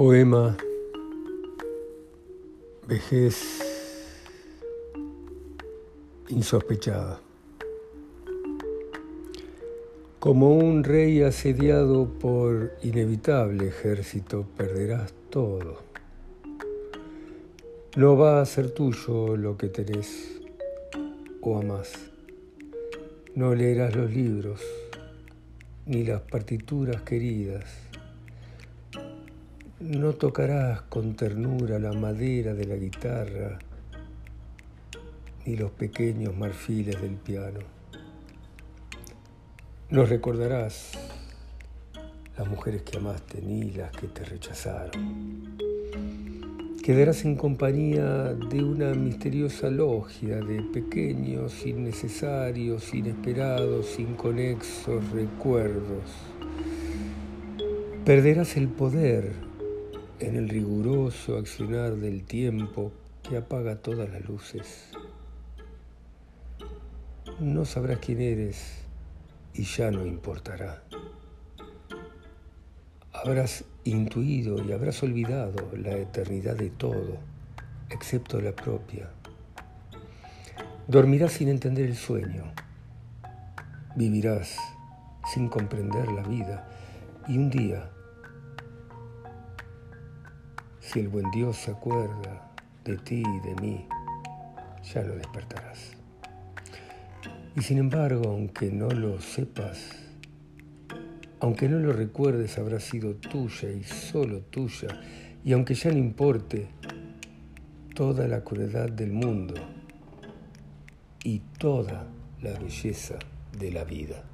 Poema Vejez insospechada. Como un rey asediado por inevitable ejército, perderás todo. No va a ser tuyo lo que tenés o amás. No leerás los libros ni las partituras queridas no tocarás con ternura la madera de la guitarra ni los pequeños marfiles del piano. No recordarás las mujeres que amaste ni las que te rechazaron. Quedarás en compañía de una misteriosa logia de pequeños, innecesarios, inesperados, inconexos recuerdos. Perderás el poder en el riguroso accionar del tiempo que apaga todas las luces. No sabrás quién eres y ya no importará. Habrás intuido y habrás olvidado la eternidad de todo, excepto la propia. Dormirás sin entender el sueño. Vivirás sin comprender la vida y un día si el buen Dios se acuerda de ti y de mí, ya lo despertarás. Y sin embargo, aunque no lo sepas, aunque no lo recuerdes, habrá sido tuya y solo tuya, y aunque ya no importe toda la crueldad del mundo y toda la belleza de la vida.